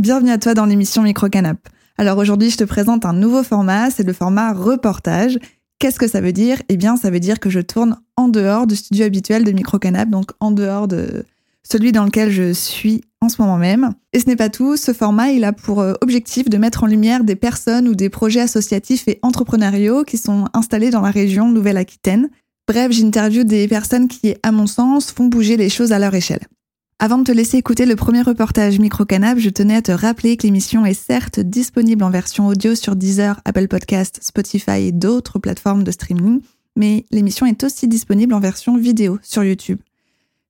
Bienvenue à toi dans l'émission Microcanap. Alors aujourd'hui, je te présente un nouveau format, c'est le format reportage. Qu'est-ce que ça veut dire? Eh bien, ça veut dire que je tourne en dehors du studio habituel de Microcanap, donc en dehors de celui dans lequel je suis en ce moment même. Et ce n'est pas tout, ce format, il a pour euh, objectif de mettre en lumière des personnes ou des projets associatifs et entrepreneuriaux qui sont installés dans la région Nouvelle-Aquitaine. Bref, j'interviewe des personnes qui, à mon sens, font bouger les choses à leur échelle. Avant de te laisser écouter le premier reportage Microcanap, je tenais à te rappeler que l'émission est certes disponible en version audio sur Deezer, Apple Podcast, Spotify et d'autres plateformes de streaming, mais l'émission est aussi disponible en version vidéo sur YouTube.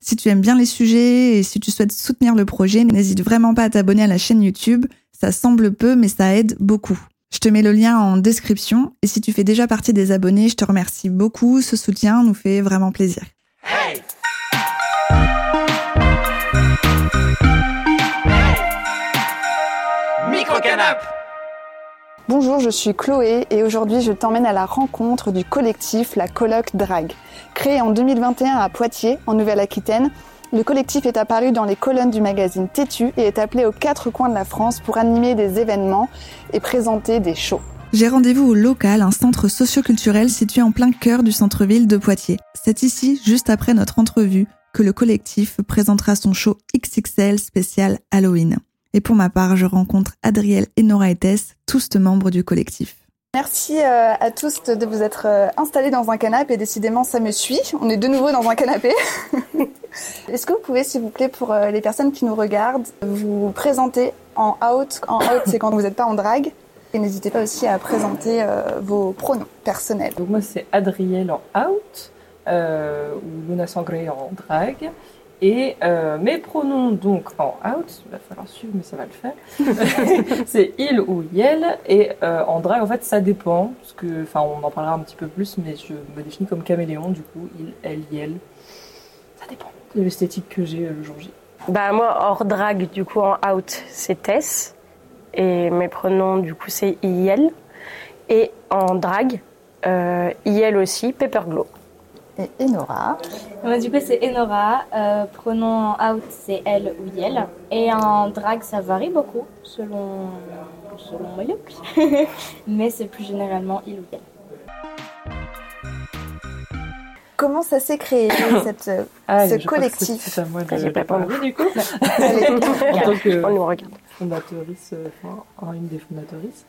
Si tu aimes bien les sujets et si tu souhaites soutenir le projet, n'hésite vraiment pas à t'abonner à la chaîne YouTube. Ça semble peu, mais ça aide beaucoup. Je te mets le lien en description et si tu fais déjà partie des abonnés, je te remercie beaucoup. Ce soutien nous fait vraiment plaisir. Bonjour, je suis Chloé et aujourd'hui je t'emmène à la rencontre du collectif La Coloc Drag. Créé en 2021 à Poitiers, en Nouvelle-Aquitaine, le collectif est apparu dans les colonnes du magazine Tétu et est appelé aux quatre coins de la France pour animer des événements et présenter des shows. J'ai rendez-vous au local, un centre socioculturel situé en plein cœur du centre-ville de Poitiers. C'est ici, juste après notre entrevue, que le collectif présentera son show XXL spécial Halloween. Et pour ma part, je rencontre Adriel et Nora Etes, tous membres du collectif. Merci euh, à tous de vous être euh, installés dans un canapé et décidément ça me suit. On est de nouveau dans un canapé. Est-ce que vous pouvez, s'il vous plaît, pour euh, les personnes qui nous regardent, vous présenter en out En out, c'est quand vous n'êtes pas en drague. Et n'hésitez pas aussi à présenter vos pronoms personnels. Donc moi, c'est Adriel en out, ou Luna Sangré en drague. Et euh, mes pronoms, donc en out, il va falloir suivre, mais ça va le faire. c'est il ou yel. Et euh, en drag, en fait, ça dépend. Parce que, enfin, on en parlera un petit peu plus, mais je me définis comme caméléon, du coup, il, elle, yel. Ça dépend de l'esthétique que j'ai euh, le jour J. Bah, moi, hors drag, du coup, en out, c'est Tess. Et mes pronoms, du coup, c'est yel. Et en drag, euh, yel aussi, Pepperglow et Enora. Moi, du coup, c'est Enora. Euh, pronom out, c'est elle ou yel. Et en drag, ça varie beaucoup selon, selon mon look. Mais c'est plus généralement il ou yel. Comment ça s'est créé, cette, ah, ce collectif C'est à moi de J'ai pas parlé du coup. en tant que fondatrice, euh, enfin, une des fondatrices.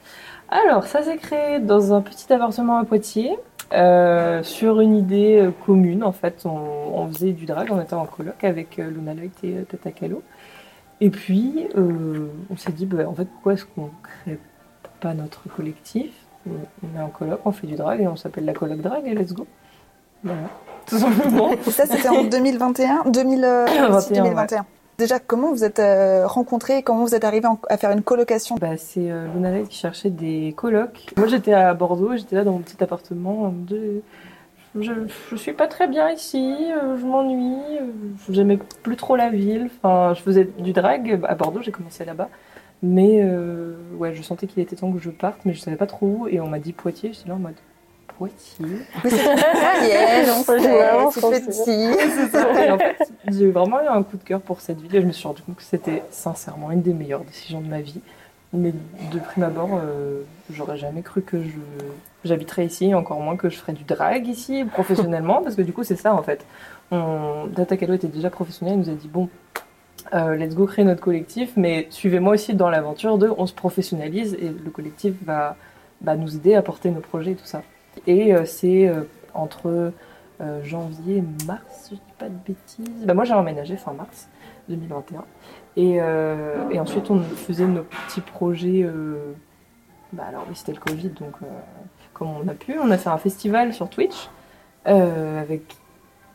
Alors, ça s'est créé dans un petit appartement à Poitiers. Euh, sur une idée euh, commune. En fait, on, faisait du drag, on était en coloc avec Luna Loit et Tata Kalo. Et puis, on s'est dit, bah, en fait, pourquoi est-ce qu'on crée pas notre collectif? On est en coloc, on fait du drag et on s'appelle la coloc drag et let's go. Voilà, tout simplement. Ça, c'était en 2021 2021. Déjà, comment vous êtes euh, rencontrés? Comment vous êtes arrivés à faire une colocation? Bah, C'est euh, qui cherchait des colocs. Moi, j'étais à Bordeaux, j'étais là dans mon petit appartement. Je, je suis pas très bien ici, euh, je m'ennuie, j'aimais plus trop la ville. Enfin, je faisais du drag à Bordeaux, j'ai commencé là-bas. Mais ouais, je sentais qu'il était temps que je parte, mais je savais pas trop où. Et on m'a dit Poitiers, j'étais là en mode Poitiers. Mais c'est on c'est petit. en fait, j'ai vraiment eu un coup de cœur pour cette ville et je me suis rendu compte que c'était sincèrement une des meilleures décisions de ma vie. Mais de prime abord, euh, j'aurais jamais cru que je j'habiterais ici, encore moins que je ferais du drag ici professionnellement, parce que du coup c'est ça en fait. On, Data Kalo était déjà professionnel, il nous a dit bon, euh, let's go créer notre collectif, mais suivez-moi aussi dans l'aventure de on se professionnalise et le collectif va, va nous aider à porter nos projets et tout ça. Et euh, c'est euh, entre euh, janvier et mars, si je dis pas de bêtises. Bah, moi, j'ai emménagé fin mars 2021. Et, et, ensuite, on faisait nos petits projets. bah, alors, oui, c'était le Covid, donc comme on a pu, on a fait un festival sur Twitch avec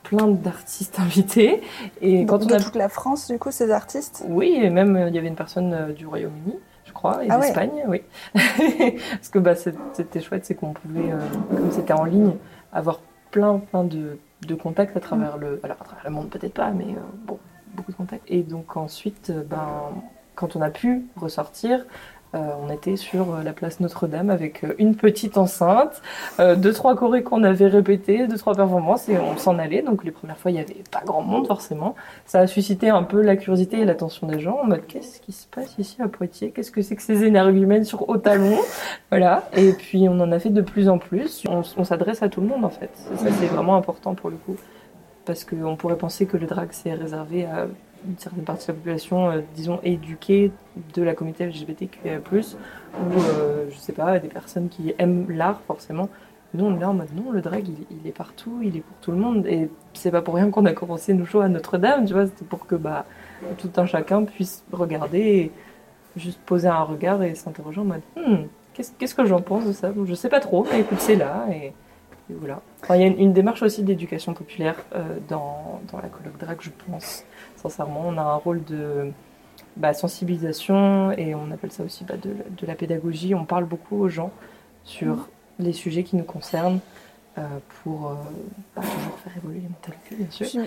plein d'artistes invités. Et quand on a... toute la France, du coup, ces artistes? Oui, et même il y avait une personne du Royaume-Uni crois, et ah d'Espagne, oui. Parce que bah, c'était chouette, c'est qu'on pouvait, euh, comme c'était en ligne, avoir plein, plein de, de contacts à travers, le, alors, à travers le monde, peut-être pas, mais euh, bon, beaucoup de contacts. Et donc ensuite, euh, ben, quand on a pu ressortir, Euh, on était sur euh, la place Notre-Dame avec euh, une petite enceinte, deux trois chorés qu'on avait répétés, deux trois performances et on s'en allait. Donc les premières fois il y avait pas grand monde forcément. Ça a suscité un peu la curiosité et l'attention des gens en mode qu'est-ce qui se passe ici à Poitiers? Qu'est-ce que c'est que ces énergumènes sur haut talon? Voilà. Et puis on en a fait de plus en plus. On, on s'adresse à tout le monde en fait. Ça c'est vraiment important pour le coup parce qu'on pourrait penser que le drag c'est réservé à une certaine partie de la population, euh, disons, éduquée de la communauté LGBTQIA+, ou, euh, je sais pas, des personnes qui aiment l'art, forcément. Nous, on est là en mode, non, le drag, il, est partout, il est pour tout le monde. Et c'est pas pour rien qu'on a commencé nos shows à Notre-Dame, tu vois, c'était pour que bah, tout un chacun puisse regarder, juste poser un regard et s'interroger en mode, Hmm, qu'est-ce que j'en pense de ça? Je sais pas trop, mais écoute, c'est là, et il y a une, démarche aussi d'éducation populaire euh, dans, la colloque drag, je pense sincèrement. On a un rôle de bah, sensibilisation et on appelle ça aussi bah, de, de, la pédagogie. On parle beaucoup aux gens sur les sujets qui nous concernent euh, pour euh, bah, toujours faire évoluer les mentalités, bien sûr.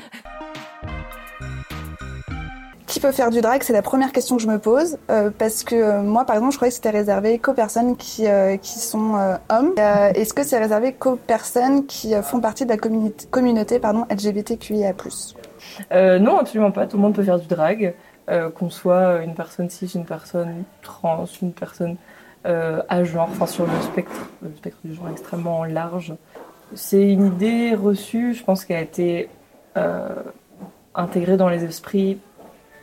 Peut faire du drag C'est la première question que je me pose. Euh, parce que euh, moi, par exemple, je croyais que c'était réservé qu'aux personnes qui, euh, qui sont hommes. Est-ce que c'est réservé qu'aux personnes qui font partie de la communauté, LGBTQIA non, absolument pas. Tout le monde peut faire du drag, qu'on soit une personne cis, une personne trans, une personne à genre, enfin sur le spectre, le spectre du genre extrêmement large. C'est une idée reçue, je pense, qui a été intégrée dans les esprits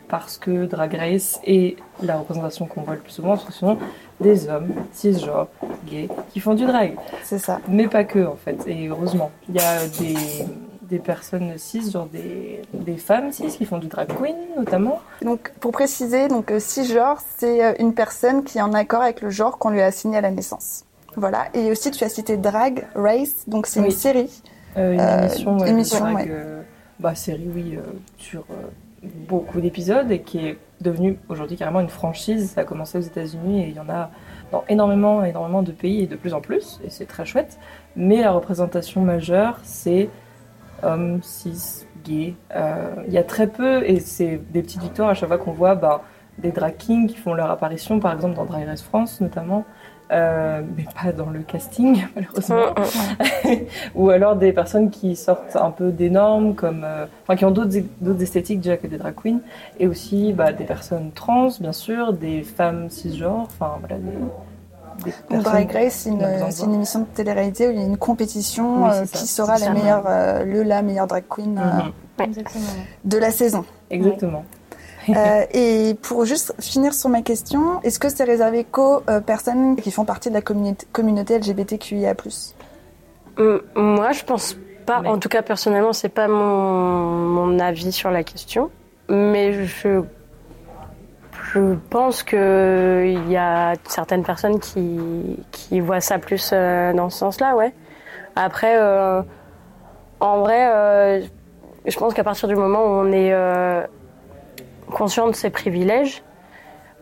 parce que Drag Race est la représentation qu'on voit le plus souvent, ce sont des hommes cisgenres, gays, qui font du drag. C'est ça. Mais pas que, en fait, et heureusement. Il y a des des personnes cis, genre des, des femmes cis qui font du drag queen notamment. Donc pour préciser, donc euh, cisgenre, c'est euh, une personne qui est en accord avec le genre qu'on lui a assigné à la naissance. Voilà. Et aussi tu as cité Drag Race, donc c'est Oui. une série. Euh, une Euh, émission, ouais, émission, drag, ouais. euh, bah, série, oui, euh, sur euh, beaucoup d'épisodes et qui est devenue aujourd'hui carrément une franchise. Ça a commencé aux États-Unis et il y en a dans énormément, énormément de pays et de plus en plus, et c'est très chouette. Mais la représentation majeure, c'est hommes, cis, gays. Euh, Il y a très peu, et c'est des petites victoires à chaque fois qu'on voit bah, des drag kings qui font leur apparition, par exemple dans Drag Race France notamment, euh, mais pas dans le casting malheureusement. Ou alors des personnes qui sortent un peu des normes, comme, euh, enfin, qui ont d'autres d'autres esthétiques déjà que des drag queens, et aussi bah, des personnes trans, bien sûr, des femmes cisgenres, enfin voilà, des, des Drag Race, c'est une, une émission de télé-réalité où il y a une compétition Oui, euh, qui sera la meilleure, euh, le la meilleure drag queen. Ouais. Exactement. de la saison. Exactement. Euh, et pour juste finir sur ma question, est-ce que c'est réservé qu'aux euh, personnes qui font partie de la communauté, communauté LGBTQIA+. Hum, Moi, je pense pas. Mais- En tout cas, personnellement, c'est pas mon, mon avis sur la question. Mais je, je pense que il y a certaines personnes qui, qui voient ça plus euh, dans ce sens-là, ouais. Après, euh, en vrai, je pense qu'à partir du moment où on est conscient de ses privilèges,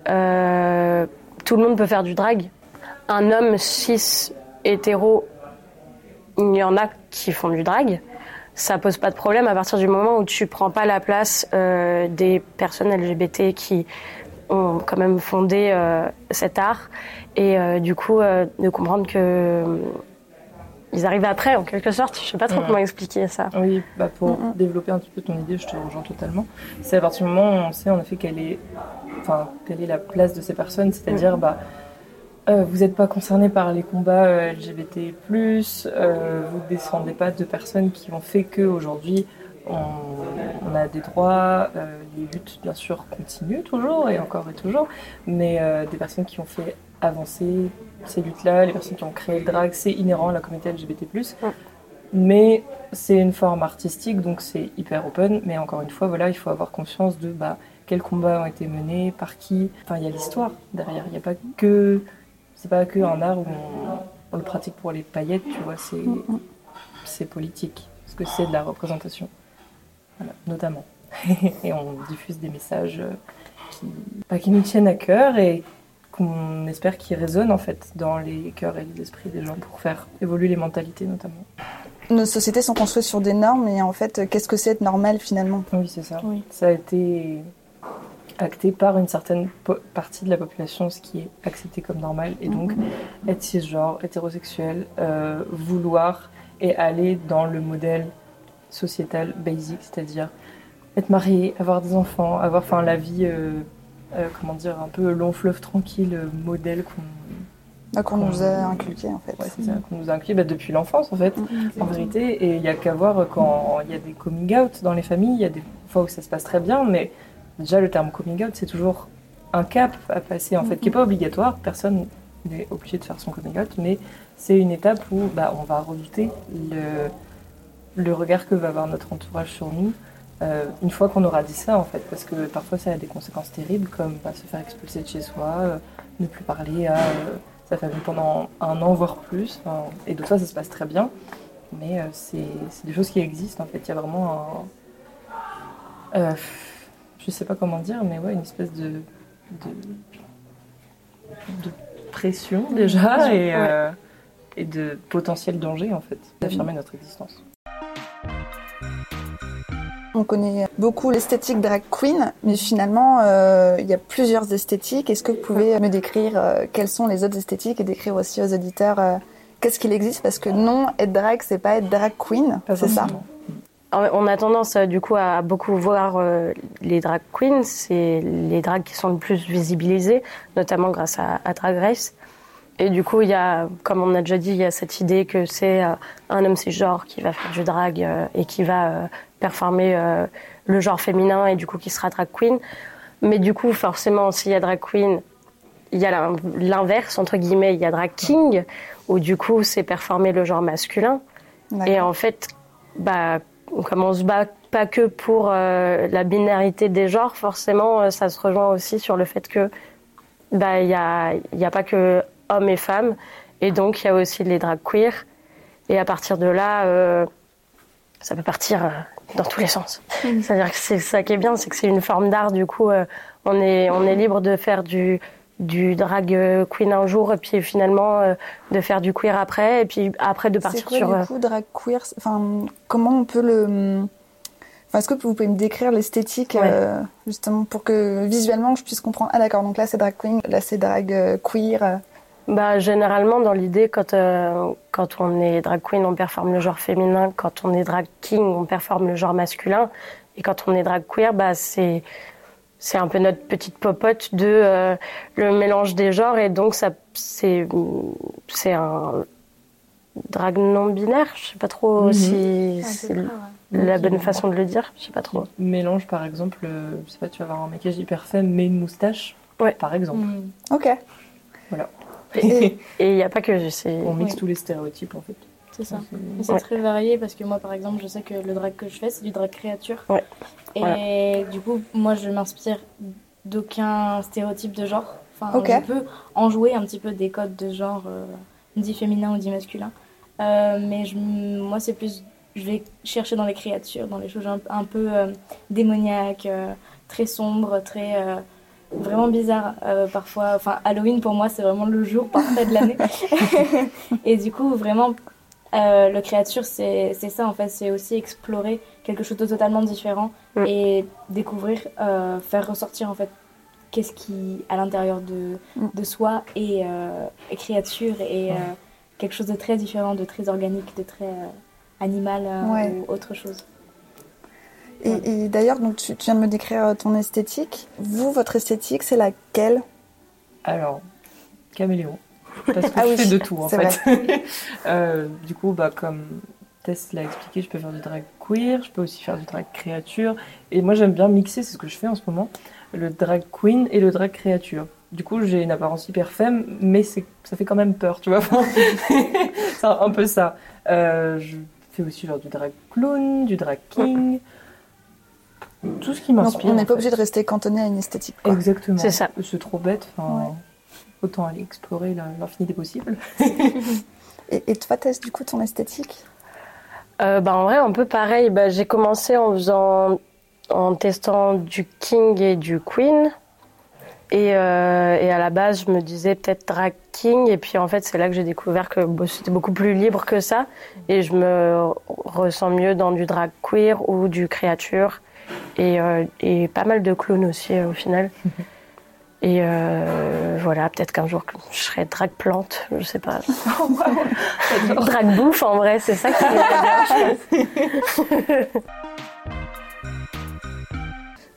euh, tout le monde peut faire du drag. Un homme cis hétéro il y en a qui font du drag. Ça pose pas de problème à partir du moment où tu prends pas la place euh, des personnes LGBT qui ont quand même fondé euh, cet art et du coup de comprendre que ils arrivent après en quelque sorte. Je sais pas trop Ouais. comment expliquer ça. Oui, bah pour Mhm. développer un petit peu ton idée, je te rejoins totalement. C'est à partir du moment où on sait en effet quelle est, enfin, quelle est la place de ces personnes, c'est-à-dire bah, euh, vous n'êtes pas concerné par les combats euh, LGBT+, euh, vous ne descendez pas de personnes qui ont fait qu'aujourd'hui on, on a des droits, les luttes bien sûr continuent toujours et encore et toujours, mais des personnes qui ont fait avancer ces luttes-là, les personnes qui ont créé le drag, c'est inhérent à la communauté LGBT+. Mais c'est une forme artistique, donc c'est hyper open. Mais encore une fois, voilà, il faut avoir conscience de bah, quels combats ont été menés, par qui. Enfin, il y a l'histoire derrière. Il n'y a pas que. C'est pas que un art où on, on le pratique pour les paillettes, tu vois. C'est c'est politique. Parce que c'est de la représentation. Voilà, notamment. et on diffuse des messages euh, qui, bah, qui nous tiennent à cœur et qu'on espère qu'ils résonnent en fait dans les cœurs et les esprits des gens pour faire évoluer les mentalités notamment. Nos sociétés sont construites sur des normes et en fait, qu'est-ce que c'est être normal finalement? Oui, c'est ça. Oui. Ça a été acté par une certaine partie de la population, ce qui est accepté comme normal, et donc mm-hmm. être cisgenre, hétérosexuel, euh, vouloir et aller dans le modèle sociétal basic, c'est-à-dire être marié, avoir des enfants, avoir enfin la vie, euh, euh, comment dire, un peu long fleuve tranquille, modèle qu'on bah, qu'on nous a inculqué en fait. Ouais, c'est ça, qu'on nous a inculqué bah, depuis l'enfance en fait, mm-hmm. en vérité. Et il n'y a qu'à voir quand il y a des coming out dans les familles, il y a des fois où ça se passe très bien, mais déjà le terme coming out, c'est toujours un cap à passer en fait, qui n'est pas obligatoire. Personne n'est obligé de faire son coming out, mais c'est une étape où bah, on va redouter le, le regard que va avoir notre entourage sur nous. Euh, une fois qu'on aura dit ça, en fait, parce que parfois ça a des conséquences terribles, comme bah, se faire expulser de chez soi, euh, ne plus parler à euh, sa famille pendant un an, voire plus. et donc ça, ça se passe très bien, mais c'est des choses qui existent, en fait. Il y a vraiment un je sais pas comment dire, mais ouais, une espèce de, de, pression déjà et, euh, et de potentiel danger en fait d'affirmer notre existence. On connaît beaucoup l'esthétique drag queen, mais finalement, euh, il y a plusieurs esthétiques. Est-ce que vous pouvez me décrire euh, quelles sont les autres esthétiques et décrire aussi aux auditeurs qu'est-ce qu'il existe? Parce que non, être drag, c'est pas être drag queen, c'est ça? on a tendance euh, du coup à beaucoup voir euh, les drag queens, c'est les drags qui sont le plus visibilisés, notamment grâce à, Drag Race. Et du coup, il y a, comme on a déjà dit, il y a cette idée que c'est euh, un homme cisgenre qui va faire du drag et qui va performer le genre féminin et du coup qui sera drag queen. Mais du coup, forcément, s'il y a drag queen, il y a l'inverse, entre guillemets, il y a drag king, où du coup c'est performer le genre masculin. Et en fait, bah, comme on se bat pas que pour euh, la binarité des genres, forcément, euh, ça se rejoint aussi sur le fait que bah il y a, y a pas que hommes et femmes, et donc il y a aussi les drag queer. Et à partir de là, euh, ça peut partir dans tous les sens. C'est-à-dire que c'est ça qui est bien, c'est que c'est une forme d'art. Du coup, on est on est libre de faire du du drag queen un jour et puis finalement euh, de faire du queer après et puis après de partir quoi, sur du euh, coup drag queer? Enfin comment on peut le enfin est-ce que vous pouvez me décrire l'esthétique euh, justement pour que visuellement je puisse comprendre? Ah d'accord donc là c'est drag queen là c'est drag queer bah généralement dans l'idée quand quand on est drag queen on performe le genre féminin. Quand on est drag king on performe le genre masculin. Et quand on est drag queer bah c'est c'est un peu notre petite popote de euh, le mélange des genres. Et donc ça c'est c'est un drag non binaire je sais pas trop mhm. si ah, c'est la bonne façon de le dire. Je sais pas trop. Mélange par exemple euh, je sais pas tu vas avoir un maquillage hyper femme mais une moustache ouais. par exemple. Ok. Voilà et il n'y a pas que on mixe tous les stéréotypes en fait c'est ça. C'est très varié parce que moi, par exemple, je sais que le drag que je fais, c'est du drag créature. Ouais. Et du coup, moi, je m'inspire d'aucun stéréotype de genre. Enfin, je peux en jouer un petit peu des codes de genre, euh, dit féminin ou dit masculin. Euh, mais je, moi, c'est plus. Je vais chercher dans les créatures, dans les choses un, peu euh, démoniaques, très sombres, très vraiment bizarres parfois. Enfin, Halloween pour moi c'est vraiment le jour parfait de l'année. et du coup, vraiment euh, le créature, c'est ça en fait, c'est aussi explorer quelque chose de totalement différent mm. et découvrir, euh, faire ressortir en fait qu'est-ce qui à l'intérieur de, mm. de soi est, euh, créature et quelque chose de très différent, de très organique, de très animal ou autre chose. Et, d'ailleurs, donc tu, tu, viens de me décrire ton esthétique. Vous, votre esthétique, c'est laquelle? Alors, caméléon. Parce que ah je fais de tout en fait. euh, du coup, bah, comme Tess l'a expliqué, je peux faire du drag queer, je peux aussi faire du drag créature. Et moi j'aime bien mixer, c'est ce que je fais en ce moment, le drag queen et le drag créature. Du coup, j'ai une apparence hyper femme, mais ça fait quand même peur, tu vois. c'est un peu ça. Euh, je fais aussi genre du drag clown, du drag king. Tout ce qui m'inspire. On n'est pas obligé de rester cantonné à une esthétique. Exactement. C'est ça. C'est trop bête. Enfin, autant aller explorer l'infini des possibles. et, toi, Tess, du coup, ton esthétique? Euh, bah, En vrai, un peu pareil. Bah, J'ai commencé en faisant, en testant du King et du Queen. Et, euh, et, à la base, je me disais peut-être drag king. Et puis en fait, c'est là que j'ai découvert que c'était beaucoup plus libre que ça. Et je me ressens mieux dans du drag queer ou du créature. Et, euh, et pas mal de clones aussi euh, au final. Et euh, voilà, peut-être qu'un jour je serai drag plante, je sais pas. drag bouffe en vrai, c'est ça qui est bien.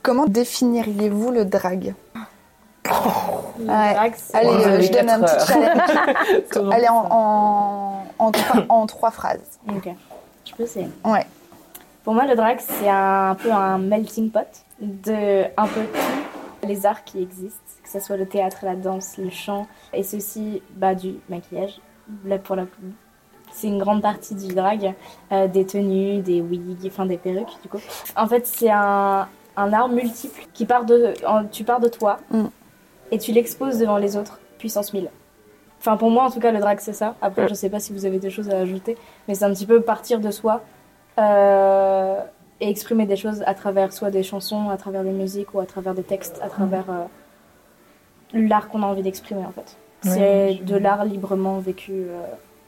Comment définiriez-vous le drag Le Ouais. drag, c'est- Allez, euh, je donne un petit challenge. Allez, en, en, en, trois, en trois phrases. Ok, je peux essayer. Ouais. Pour moi, le drag, c'est un peu un melting pot de un peu tous les arts qui existent, que ce soit le théâtre, la danse, le chant, et ceci bah, du maquillage. Là, pour la... C'est une grande partie du drag, euh, des tenues, des wigs, enfin des perruques, du coup. En fait, c'est un, un art multiple qui part de... en- tu pars de toi Mm. et tu l'exposes devant les autres, puissance 1000. Enfin, pour moi, en tout cas, le drag, c'est ça. Après, je sais pas si vous avez des choses à ajouter, mais c'est un petit peu partir de soi euh, et exprimer des choses à travers soit des chansons, à travers des musiques ou à travers des textes, à travers euh, l'art qu'on a envie d'exprimer en fait. Ouais, c'est je- de l'art librement vécu. euh.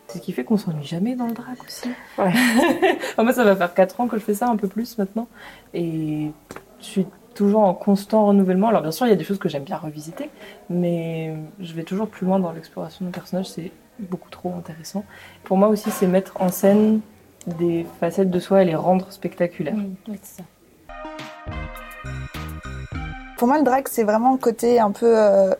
C'est ce qui fait qu'on s'ennuie jamais dans le drag aussi. Ouais. Moi, ça va faire 4 ans que je fais ça, un peu plus maintenant. Et je suis toujours en constant renouvellement. Alors, bien sûr, il y a des choses que j'aime bien revisiter, mais je vais toujours plus loin dans l'exploration de personnages. C'est beaucoup trop intéressant. Pour moi aussi, c'est mettre en scène des facettes de soi et les rendre spectaculaires. Oui, c'est ça. Pour moi, le drag, c'est vraiment le côté un peu euh,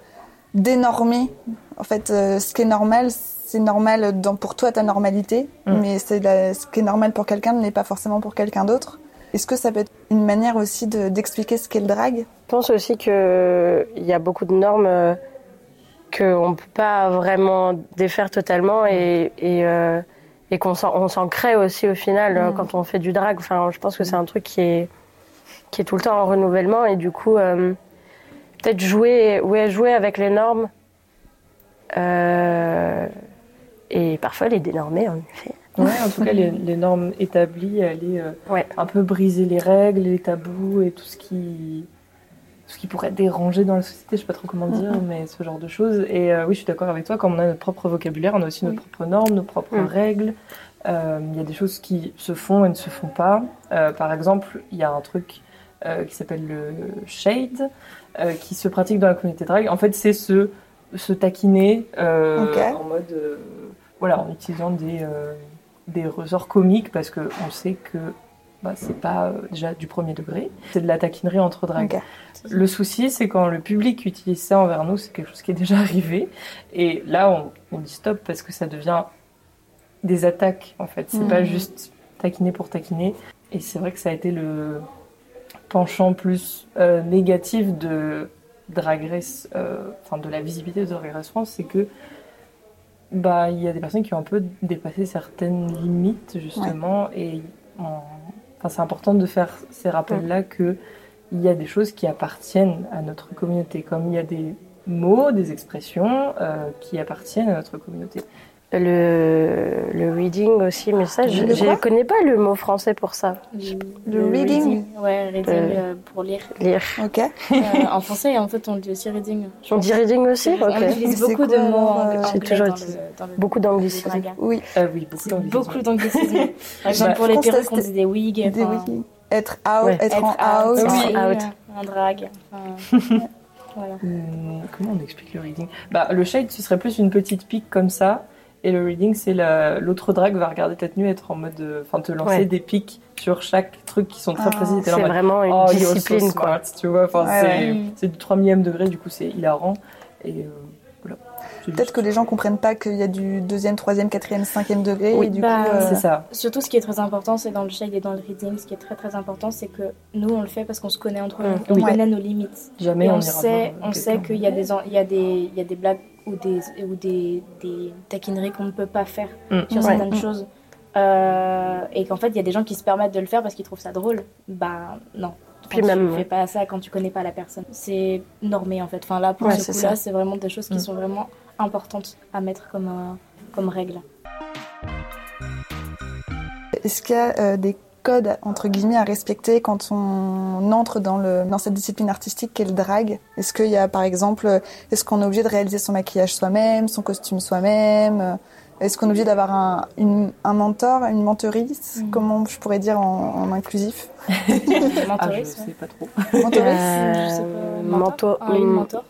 dénormé. En fait, euh, ce qui est normal, c'est normal dans, pour toi, ta normalité, Mm. mais c'est la- ce qui est normal pour quelqu'un n'est pas forcément pour quelqu'un d'autre. Est-ce que ça peut être une manière aussi de- d'expliquer ce qu'est le drag? Je pense aussi qu'il y a beaucoup de normes euh, qu'on ne peut pas vraiment défaire totalement et, et, euh, et qu'on s'en, on s'en crée aussi au final euh, Mm. quand on fait du drag. Enfin, je pense que c'est un truc qui est, qui est tout le temps en renouvellement et du coup, euh, peut-être jouer, ouais, jouer avec les normes euh, et parfois les dénormer en effet. Ouais, en tout cas, les, les normes établies, aller euh, Ouais. un peu briser les règles, les tabous et tout ce qui, ce qui pourrait déranger dans la société, je sais pas trop comment dire, mais ce genre de choses. Et euh, oui, je suis d'accord avec toi, comme on a notre propre vocabulaire, on a aussi nos Oui. propres normes, nos propres Mm. règles. Euh, Il y a des choses qui se font et ne se font pas. Euh, par exemple, il y a un truc qui s'appelle le shade, qui se pratique dans la communauté drag. En fait, c'est se, se taquiner en mode, voilà, en utilisant des, euh, des ressorts comiques parce que on sait que bah, c'est pas euh, déjà du premier degré. C'est de la taquinerie entre drag. Ok. Le souci, c'est quand le public utilise ça envers nous, c'est quelque chose qui est déjà arrivé. Et là, on, on dit stop parce que ça devient des attaques, en fait. C'est Mhm. pas juste taquiner pour taquiner. Et c'est vrai que ça a été le penchant plus euh, négatif de Drag Race, euh, enfin de la visibilité de Drag Race France, c'est que bah il y a des personnes qui ont un peu dépassé certaines limites justement et on- enfin c'est important de faire ces rappels là que il y a des choses qui appartiennent à notre communauté. Comme il y a des mots des expressions euh, qui appartiennent à notre communauté Le, le reading aussi, mais ça, je ne connais pas le mot français pour ça. Le reading Ouais, reading Euh, euh, pour lire. Lire. Ok. Euh, en français, en fait, on dit aussi reading. On dit reading aussi On utilise beaucoup quoi, de mots euh, anglais J'ai toujours dans utilisé le- dans le- Beaucoup d'anglicisme. Oui. oui beaucoup d'anglicisme. beaucoup d'anglicisme. Par exemple, Bah, pour les perruques, on dit des wigs. Des wikis. Être out, Ouais. être, Être en out. out, Oui. aussi, out. en drag. enfin, voilà. Hum, comment on explique le reading? Bah, Le shade, ce serait plus une petite pique comme ça. Et le reading, c'est la- l'autre drag va regarder ta tenue, être en mode. euh, Enfin, te lancer Ouais. des piques sur chaque truc qui sont très Ah, précis. C'est vraiment une Oh, you're so discipline, quoi. smart, tu vois. Enfin, Ouais, c'est du 3 millième degré, du coup, c'est hilarant. Et euh, Peut-être que les gens comprennent pas qu'il y a du deuxième, troisième, quatrième, cinquième degré. Oui, et du bah, coup, euh, C'est ça. Surtout, ce qui est très important, c'est dans le shade et dans le reading, ce qui est très très important, c'est que nous, on le fait parce qu'on se connaît entre nous, Mm. on Oui. connaît nos limites. Jamais Et on, sait, on sait qu'il y a des, en- il y a des, il y a des blagues ou des, ou des, des taquineries qu'on ne peut pas faire Mm. sur Ouais. certaines Mm. choses. Euh, et qu'en fait, il y a des gens qui se permettent de le faire parce qu'ils trouvent ça drôle. Bah non. Puis même, tu ouais. fais pas ça quand tu connais pas la personne. C'est normé en fait. Enfin là, pour Ouais, ce coup-là, c'est vraiment des choses qui sont vraiment importantes à mettre comme, euh, comme règle. Est-ce qu'il y a euh, des codes entre guillemets à respecter quand on entre dans, le, dans cette discipline artistique qu'est le drag? Est-ce qu'il y a par exemple, euh, est-ce qu'on est obligé de réaliser son maquillage soi-même, son costume soi-même? Est-ce qu'on est obligé d'avoir un, une- un mentor, une mentorice Mhm. Comment je pourrais dire en, en inclusif? Ah, je Mentoriste, ouais. sais pas trop. Mentorice Euh, Je sais pas, mentor- Un, une mm, mentor?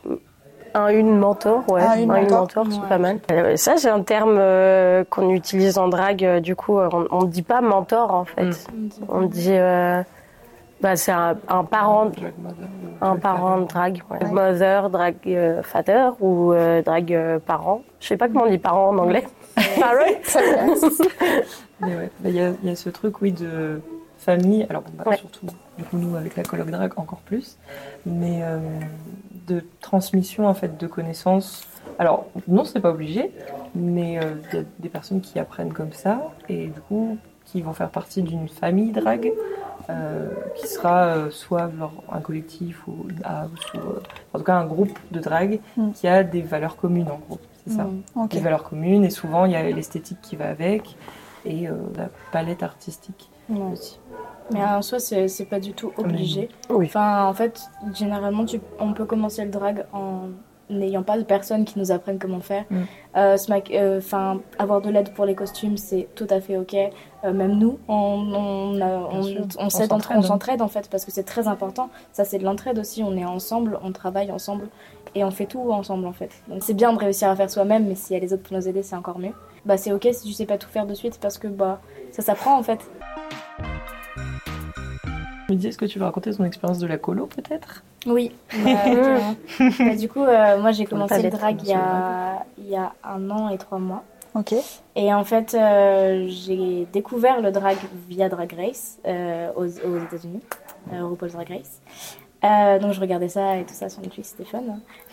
Un une mentor, ouais. Un, une mentor. c'est Ouais. pas mal. Euh, ça, c'est un terme euh, qu'on utilise en drague. euh, du coup, on, on dit pas mentor en fait. Mm. On dit, euh, bah, c'est un, un parent, un drag parent de father. drague, ouais. Ouais. mother, drag euh, father ou euh, drag euh, parent. Je sais pas comment on dit parent en anglais. Parent. Mais ouais, bah, il y, a, il y a ce truc, oui, de famille. Alors, bon, bah, Ouais. surtout, du coup, nous, avec la colloque drag, encore plus. Mais euh, de transmission, en fait, de connaissances. Alors, non, c'est pas obligé, mais euh, y a des personnes qui apprennent comme ça, et du coup, qui vont faire partie d'une famille drag, euh, qui sera euh, soit genre, un collectif ou une house, ou en tout cas un groupe de drag Mm. qui a des valeurs communes, en gros. C'est ça Mm. Des valeurs communes et souvent il y a l'esthétique qui va avec et la palette artistique aussi. Mais en soi, c'est pas du tout obligé. Oui. Enfin, en fait, généralement, tu, on peut commencer le drag en n'ayant pas de personnes qui nous apprennent comment faire. Mm. Euh, euh, avoir de l'aide pour les costumes, c'est tout à fait ok. Euh, même nous, on, on, s'entraide en fait, parce que c'est très important. Ça, c'est de l'entraide aussi. On est ensemble, on travaille ensemble et on fait tout ensemble en fait. Donc c'est bien de réussir à faire soi-même, mais s'il y a les autres pour nous aider, c'est encore mieux. Bah, c'est ok si tu sais pas tout faire de suite parce que bah, ça s'apprend en fait. Je me disais, est-ce que tu veux raconter ton expérience de la colo peut-être? Oui, bah. Bah, du coup, euh, moi j'ai commencé le drag il y, a, il y a un an et trois mois. Ok. Et en fait, euh, j'ai découvert le drag via Drag Race euh, aux, aux États-Unis, euh, RuPaul's Drag Race. Euh, donc je regardais ça et tout ça sur Netflix, c'était fun.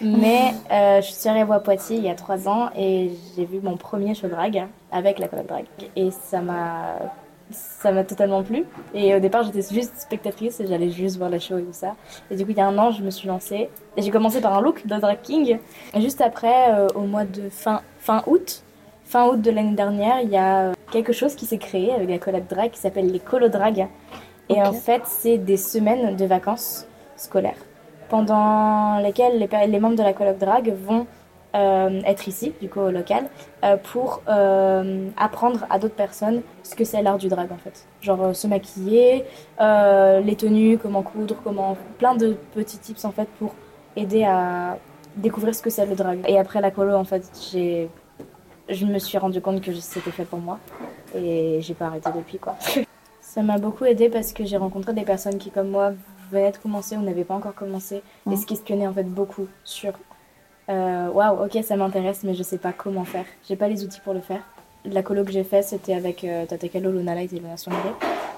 Mais euh, je suis arrivée à Poitiers il y a trois ans et j'ai vu mon premier show drag avec la colloque drag. Et ça m'a ça m'a totalement plu. Et au départ, j'étais juste spectatrice et j'allais juste voir la show et tout ça. Et du coup, il y a un an, je me suis lancée. Et j'ai commencé par un look de drag king. Et juste après, euh, au mois de fin, fin août, fin août de l'année dernière, il y a euh, quelque chose qui s'est créé avec la collab drag qui s'appelle les colo drag. Et en fait, c'est des semaines de vacances scolaires pendant lesquelles les, les membres de la collab drag vont euh, être ici, du coup au local, euh, pour euh, apprendre à d'autres personnes ce que c'est l'art du drag en fait. Genre se maquiller, les tenues, comment coudre, comment. plein de petits tips en fait pour aider à découvrir ce que c'est le drag. Et après la colo, en fait, j'ai. Je me suis rendu compte que c'était fait pour moi et j'ai pas arrêté depuis quoi. Ça m'a beaucoup aidé parce que j'ai rencontré des personnes qui, comme moi, venaient de commencer ou n'avaient pas encore commencé et Mhm. se questionnaient en fait beaucoup sur euh, waouh, ok, ça m'intéresse, mais je sais pas comment faire. J'ai pas les outils pour le faire. La colo que j'ai fait, c'était avec euh, Tata Kalo, Luna Light et Luna Songre.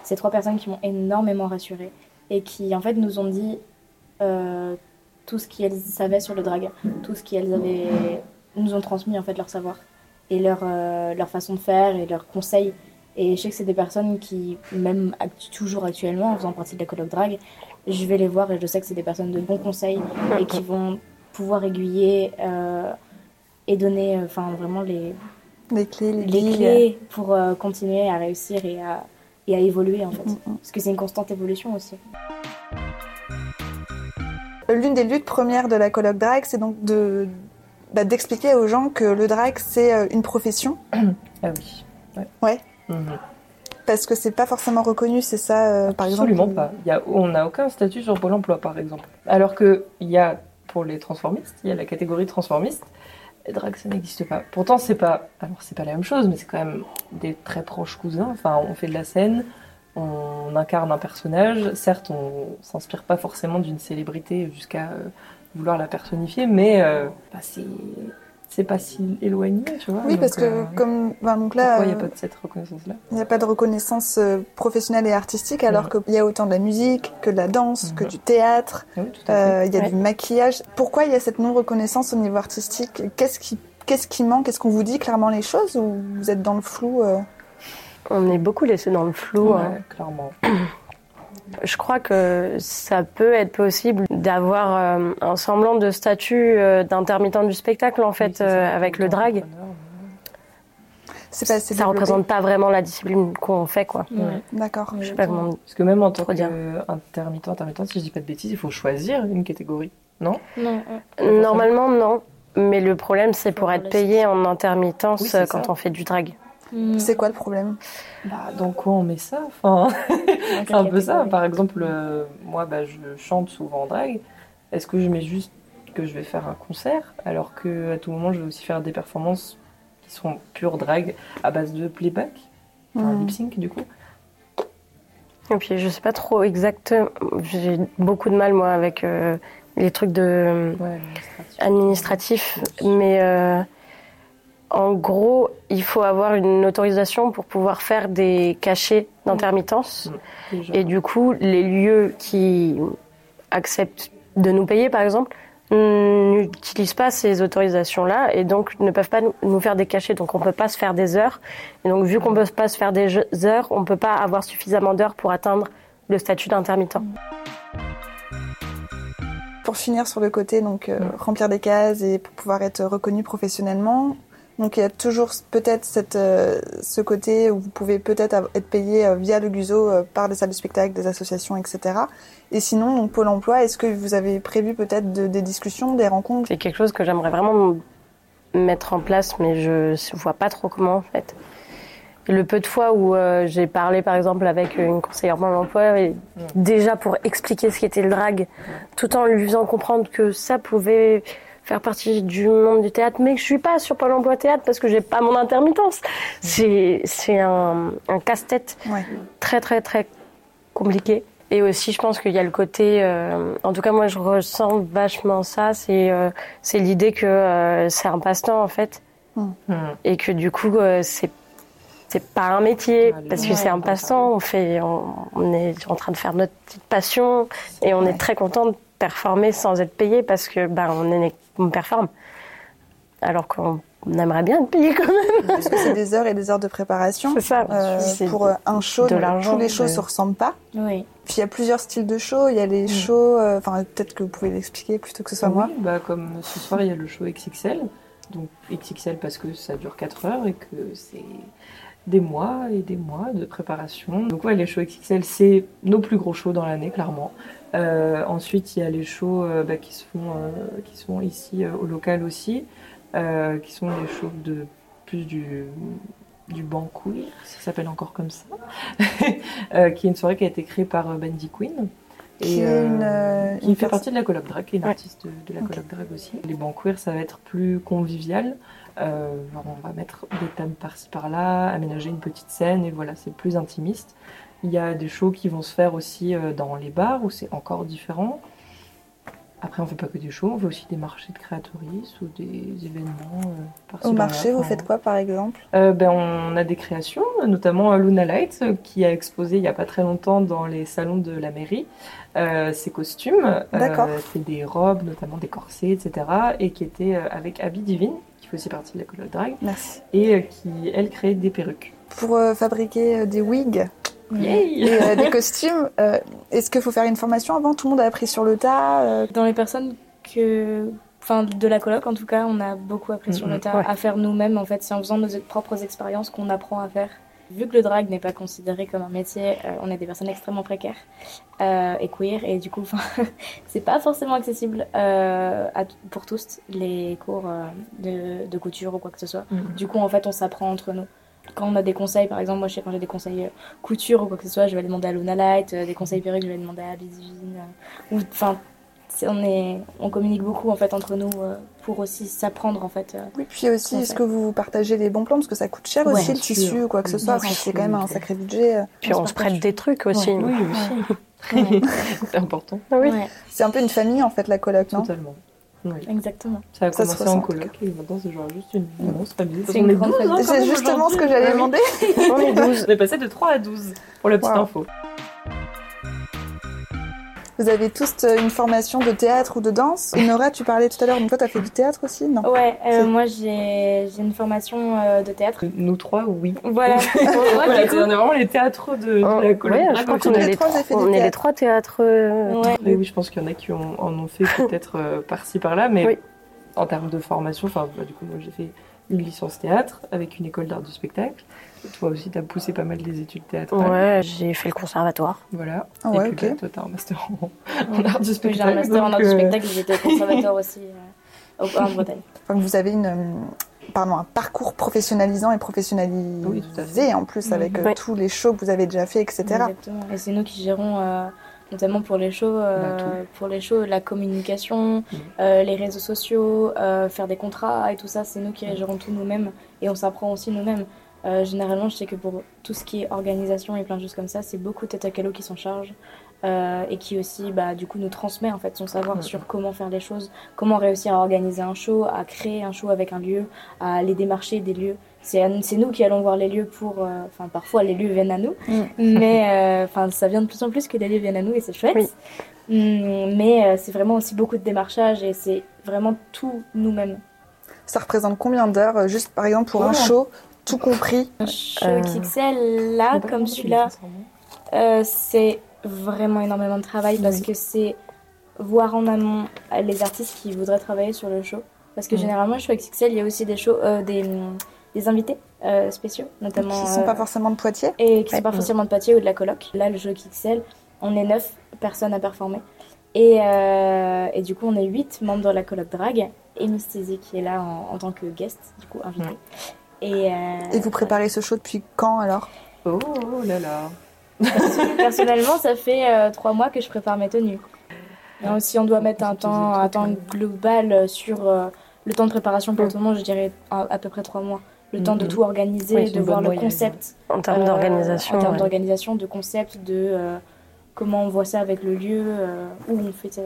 C'est trois personnes qui m'ont énormément rassurée et qui en fait nous ont dit euh, tout ce qu'elles savaient sur le drag, tout ce qu'elles avaient, nous ont transmis en fait leur savoir et leur, euh, leur façon de faire et leurs conseils. Et je sais que c'est des personnes qui, même toujours actuellement, en faisant partie de la colloque drag, je vais les voir et je sais que c'est des personnes de bons conseils et qui vont pouvoir aiguiller euh, et donner euh, enfin vraiment les, Les clés, les, clés pour euh, continuer à réussir et à, et à évoluer en fait. Mm, mm. Parce que c'est une constante évolution aussi. L'une des luttes premières de la colloque drag, c'est donc de bah, d'expliquer aux gens que le drag c'est une profession Ah oui. Ouais. Ouais. Mhm. parce que c'est pas forcément reconnu, c'est ça euh, par Absolument exemple. pas. Il y a, on n'a aucun statut sur Pôle emploi, par exemple. Alors qu'il y a, les transformistes, il y a la catégorie transformiste. Et drag, ça n'existe pas. Pourtant, c'est pas, pas la même chose, mais c'est quand même des très proches cousins. Enfin, on fait de la scène, on incarne un personnage. Certes, on s'inspire pas forcément d'une célébrité jusqu'à euh, vouloir la personnifier, mais euh, bah, c'est, c'est pas si éloigné, tu vois. Oui, parce que euh, comme ben, donc là, pourquoi il n'y a euh, pas de cette reconnaissance-là il n'y a pas de reconnaissance euh, professionnelle et artistique, alors qu'il y a autant de la musique que de la danse, que du théâtre. Ah Oui, tout à fait. Euh, Il y a Ouais. du maquillage. Pourquoi il y a cette non-reconnaissance au niveau artistique? Qu'est-ce qui, qu'est-ce qui manque? Est-ce qu'on vous dit clairement les choses ou vous êtes dans le flou euh? On est beaucoup laissé dans le flou. Ouais, hein. clairement. Je crois que ça peut être possible d'avoir euh, un semblant de statut euh, d'intermittent du spectacle en fait euh, avec le drag. pas Ça développé. représente pas vraiment la discipline qu'on fait quoi. Ouais. D'accord. Je sais pas comment. Parce que même en tant qu'intermittent, intermittent, si je dis pas de bêtises, il faut choisir une catégorie. Non? Non, Normalement non. Mais le problème, c'est pour être payé en intermittence Oui, quand ça. on fait du drag. Hmm. C'est quoi le problème? Bah, dans quoi on met ça? Enfin, C'est un peu ça. Par exemple, euh, moi, bah, je chante souvent en drag. Est-ce que je mets juste que je vais faire un concert alors que à tout moment, je vais aussi faire des performances qui sont pure drag à base de playback, enfin, Hmm. lip sync du coup? Et puis, je sais pas trop exactement. J'ai beaucoup de mal, moi, avec euh, les trucs de Ouais, administratif. Mais euh, en gros, il faut avoir une autorisation pour pouvoir faire des cachets d'intermittence. Déjà. Et du coup, les lieux qui acceptent de nous payer, par exemple, n'utilisent pas ces autorisations-là et donc ne peuvent pas nous- faire des cachets. Donc on peut pas se faire des heures. Et donc vu qu'on peut pas se faire des heures, on peut pas avoir suffisamment d'heures pour atteindre le statut d'intermittent. Pour finir sur le côté, donc euh, remplir des cases et pour pouvoir être reconnu professionnellement. Donc il y a toujours peut-être cette, euh, ce côté où vous pouvez peut-être être payé euh, via le GUSO euh, par des salles de spectacle, des associations, etc. Et sinon, donc, Pôle Emploi, est-ce que vous avez prévu peut-être de- des discussions, des rencontres? C'est quelque chose que j'aimerais vraiment mettre en place, mais je ne vois pas trop comment en fait. Le peu de fois où euh, j'ai parlé par exemple avec une conseillère Pôle emploi, et déjà pour expliquer ce qu'était le drag, tout en lui faisant comprendre que ça pouvait faire partie du monde du théâtre, mais que je suis pas sur Pôle emploi théâtre parce que j'ai pas mon intermittence. C'est c'est un, un casse-tête Ouais. très très très compliqué. Et aussi, je pense qu'il y a le côté, euh, en tout cas moi je ressens vachement ça, c'est euh, c'est l'idée que euh, c'est un passe-temps en fait, Hmm. et que du coup euh, c'est c'est pas un métier parce que ouais, c'est un passe-temps. On fait, on, on est en train de faire notre petite passion et on Ouais. est très content de performer sans être payé parce que ben on, est, on performe. Alors qu'on aimerait bien être payé quand même. Parce que c'est des heures et des heures de préparation. C'est ça. Euh, C'est pour un show, de tous les shows mais- se ressemblent pas. Oui. Puis il y a plusieurs styles de shows. Il y a les shows, euh, enfin peut-être que vous pouvez l'expliquer plutôt que ce soit Oui, moi. bah, comme ce soir, il y a le show XXL. Donc XXL parce que ça dure 4 heures et que c'est des mois et des mois de préparation. Donc ouais, les shows XXL, c'est nos plus gros shows dans l'année, clairement. Euh, ensuite, il y a les shows euh, bah, qui, se font, euh, qui sont ici au local aussi, qui sont les shows de plus du du banc queer, ça s'appelle encore comme ça, qui est une soirée qui a été créée par Bandy Queen. Qui est une, euh, qui une fait partie de la colloque drag, qui est une Ouais. artiste de, de la colloque drag aussi. Les bancs queer, ça va être plus convivial. Euh, on va mettre des tables par-ci par-là, aménager une petite scène, et voilà, c'est plus intimiste. Il y a des shows qui vont se faire aussi euh, dans les bars, où c'est encore différent. Après, on fait pas que des shows, on fait aussi des marchés de créatoristes ou des événements. euh, Au marché, vous faites quoi par exemple? Euh, ben, on a des créations, notamment euh, Luna Light, qui a exposé il n'y a pas très longtemps dans les salons de la mairie euh, ses costumes. D'accord. C'est des robes, notamment des corsets, etc. Et qui était avec Abby Divine, qui fait aussi partie de la colloque drag, Merci. et qui, elle, créait des perruques. Pour fabriquer des wigs? Yay et euh, des costumes, euh, est-ce qu'il faut faire une formation avant? Tout le monde a appris sur le tas euh, Dans les personnes que. Enfin, de la coloc en tout cas, on a beaucoup appris sur le tas Ouais. à faire nous-mêmes. En fait, c'est en faisant nos propres expériences qu'on apprend à faire. Vu que le drag n'est pas considéré comme un métier, euh, on est des personnes extrêmement précaires euh, et queer, et du coup, c'est pas forcément accessible euh, à pour tous les cours euh, de, de couture ou quoi que ce soit. Du coup, en fait, on s'apprend entre nous. Quand on a des conseils, par exemple, moi, je sais quand j'ai des conseils euh, couture ou quoi que ce soit, je vais demander à Luna Light, euh, des conseils perruques, je vais demander à Divine. euh, ou, enfin, on, est, on communique beaucoup en fait entre nous euh, pour aussi s'apprendre en fait. euh. Oui, puis aussi, est-ce que vous partagez les bons plans Parce que ça coûte cher Ouais, aussi le tissu ou quoi que ce Oui, soit, c'est quand même un sacré budget. Puis On on se prête partage. des trucs aussi. Oui, aussi. Ouais, c'est important. Oui. ouais, C'est un peu une famille en fait, la coloc, non? Totalement. Oui. exactement. Ça a Ça commencé en coloc et maintenant c'est genre juste une immense famille. C'est On une est grande 12, famille. hein, C'est justement ce que j'allais demander. On est 12. On est passé de 3 à 12 pour la petite Wow. info. Vous avez tous euh, une formation de théâtre ou de danse. Et Nora, tu parlais tout à l'heure, donc toi, tu as fait du théâtre aussi Non? Ouais, euh, moi j'ai j'ai une formation euh, de théâtre. Nous trois, oui. Voilà. On est vraiment les théâtres de, de Oh, la coloc. ouais, drag. je crois Toutes qu'on est les trois, on est les trois théâtres. euh, ouais. Oui, oui, je pense qu'il y en a qui ont- en ont fait peut-être euh, par-ci par-là, mais Oui. en termes de formation, enfin, bah, du coup, moi j'ai fait une licence théâtre avec une école d'art du spectacle. Toi aussi, tu as poussé pas mal les études théâtrales. Ouais, j'ai fait le conservatoire. Voilà. Ah ouais, Et puis, bah, toi, tu as un master en, en art du J'ai spectacle. un master en art du euh, spectacle, j'étais au conservatoire aussi. euh. en Bretagne. Donc vous avez une, pardon, un parcours professionnalisant et professionnalisé Oui, tout à fait. en plus avec euh, Oui. tous les shows que vous avez déjà fait, etc. Exactement. Et c'est nous qui gérons, euh, notamment pour les shows, euh, Bah, pour les shows, la communication, Mhm. euh, les réseaux sociaux, euh, faire des contrats et tout ça, c'est nous qui gérons tout nous-mêmes et on s'apprend aussi nous-mêmes. Euh, généralement, je sais que pour tout ce qui est organisation et plein de choses comme ça, c'est beaucoup Tata Calo qui s'en charge euh, et qui aussi, bah, du coup, nous transmet en fait son savoir sur comment faire les choses, comment réussir à organiser un show, à créer un show avec un lieu, à aller démarcher des lieux. C'est nous qui allons voir les lieux pour, euh, enfin, parfois les lieux viennent à nous, mais euh, enfin, ça vient de plus en plus que les lieux viennent à nous et c'est chouette. Oui. Hum, mais c'est vraiment aussi beaucoup de démarchage et c'est vraiment tout nous-mêmes. Ça représente combien d'heures, juste par exemple pour un Oh. show, tout compris Un show Euh, XXL là, comme celui-là, euh, c'est vraiment énormément de travail parce Oui. que c'est voir en amont les artistes qui voudraient travailler sur le show. Parce que Mhm. généralement, show XXL, il y a aussi des shows, euh, des, des invités euh, spéciaux, notamment. qui sont euh, pas forcément de Poitiers et qui Ouais. sont pas forcément de Poitiers ou de la coloc. Là, le jeu XXL, on est neuf personnes à performer. Et, et du coup, on est huit membres de la coloc drag. Et Tizzy qui est là en, en tant que guest, du coup, invité. Ouais. Et, euh, Et vous préparez ce show depuis quand alors Oh, oh là là. personnellement, ça fait euh, trois mois que je prépare mes tenues. Et aussi, on doit mettre un temps, un temps euh, global sur euh, le temps de préparation pour Mm. tout le monde, je dirais à, à peu près trois mois. Le temps de tout organiser, Oui, de voir le concept. En termes Euh, d'organisation. En termes ouais. d'organisation, de concept, de euh, comment on voit ça avec le lieu, euh, où on fait.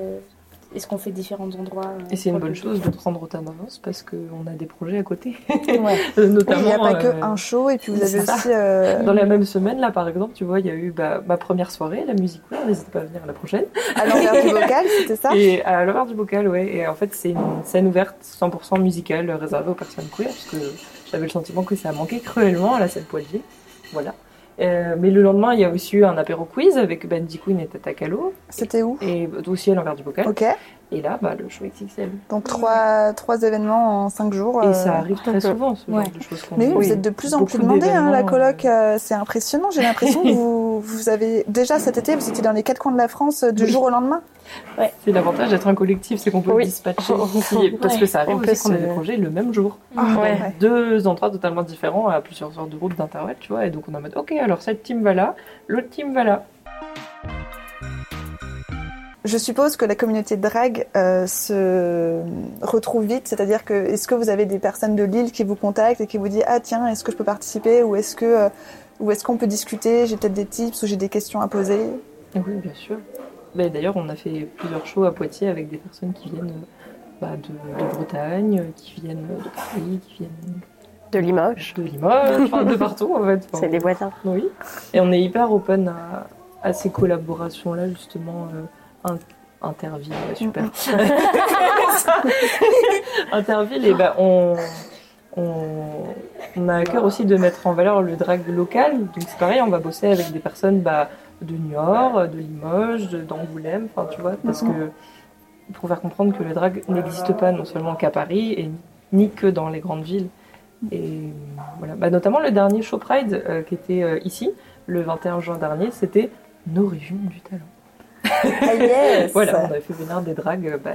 Euh, Est-ce qu'on fait différents endroits euh, Et c'est une bonne chose de prendre autant d'avance parce qu'on a des projets à côté. Ouais. Oui, Notamment. il n'y a pas que euh, un show et puis vous avez aussi euh, Dans la même semaine, là, par exemple, tu vois, il y a eu bah, ma première soirée, la musique Wear, n'hésite pas à venir la prochaine. à l'envers du bocal, c'était ça? Et à l'heure du bocal, ouais. Et en fait, c'est une scène ouverte 100% musicale euh, réservée aux personnes queer, parce que j'avais le sentiment que ça a manqué cruellement à la scène Poitiers. Voilà. Euh, mais le lendemain, il y a aussi eu un apéro quiz avec Benji Queen et Tata Calo, C'était où? Et aussi à l'envers du bocal. Ok, Et là, bah, le show XXL. donc trois, trois événements en cinq jours. Et euh, ça arrive très souvent, ce Ouais. genre de choses qu'on Mais oui, vous êtes de plus en plus demandé, hein, la coloc, euh, c'est impressionnant. J'ai l'impression que vous, vous avez déjà cet été, vous étiez dans les quatre coins de la France euh, du Oui. jour au lendemain. C'est l'avantage d'être un collectif, c'est qu'on peut Oui. dispatcher ici, parce Ouais. que ça arrive En aussi plus, qu'on a des projets le même jour. Ah, Ouais. ouais. Deux endroits totalement différents à plusieurs heures de route d'intervalle, tu vois, et donc on est en mode, ok, alors cette team va là, l'autre team va là. Je suppose que la communauté drag euh, se retrouve vite, c'est-à-dire que est-ce que vous avez des personnes de Lille qui vous contactent et qui vous disent ah tiens est-ce que je peux participer ou est-ce que euh, ou est-ce qu'on peut discuter? J'ai peut-être des tips ou j'ai des questions à poser Oui, bien sûr. Mais D'ailleurs, on a fait plusieurs shows à Poitiers avec des personnes qui viennent bah, de, de Bretagne, qui viennent de Paris, qui viennent De Limoges. de Limoges, enfin, de partout en fait. C'est des voisins. Oui. Et on est hyper open à, à ces collaborations-là, justement. Euh, Interville, ouais, super. Interville, et ben on, on, on a à cœur aussi de mettre en valeur le drag local. Donc c'est pareil, on va bosser avec des personnes bah, de Niort, de Limoges, d'Angoulême, enfin tu vois, parce que pour faire comprendre que le drag n'existe pas non seulement qu'à Paris et ni que dans les grandes villes. Et voilà, bah, notamment le dernier Show Pride euh, qui était euh, ici, le 21 juin dernier, c'était nos régions du talent. Ah yes Voilà, on avait fait venir des drags euh, bah,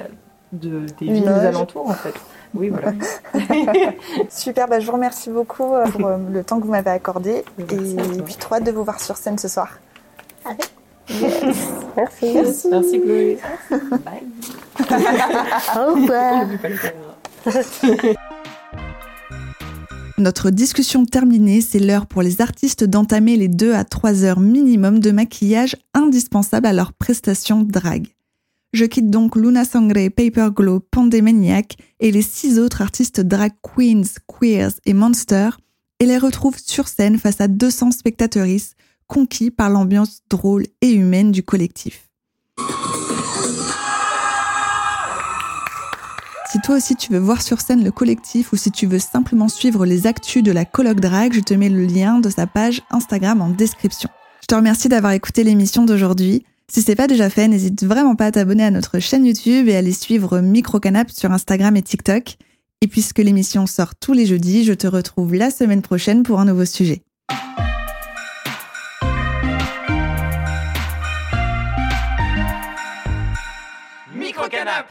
de, des villes Limoges. alentours en fait. Oui, voilà. Super, bah, je vous remercie beaucoup euh, pour euh, le temps que vous m'avez accordé Merci et puis trop hâte de vous voir sur scène ce soir. Avec Merci. Merci. Merci Chloé. Bye. Au revoir. Notre discussion terminée, c'est l'heure pour les artistes d'entamer les 2 à 3 heures minimum de maquillage indispensables à leur prestation drag. Je quitte donc Luna Sangre, Paper Glow, Pandemaniac et les six autres artistes drag queens, queers et monsters et les retrouve sur scène face à 200 spectatrices conquis par l'ambiance drôle et humaine du collectif. Si toi aussi tu veux voir sur scène le collectif ou si tu veux simplement suivre les actus de la colloque drag, je te mets le lien de sa page Instagram en description. Je te remercie d'avoir écouté l'émission d'aujourd'hui. Si c'est pas déjà fait, n'hésite vraiment pas à t'abonner à notre chaîne YouTube et à aller suivre Microcanap sur Instagram et TikTok. Et puisque l'émission sort tous les jeudis, je te retrouve la semaine prochaine pour un nouveau sujet. Microcanap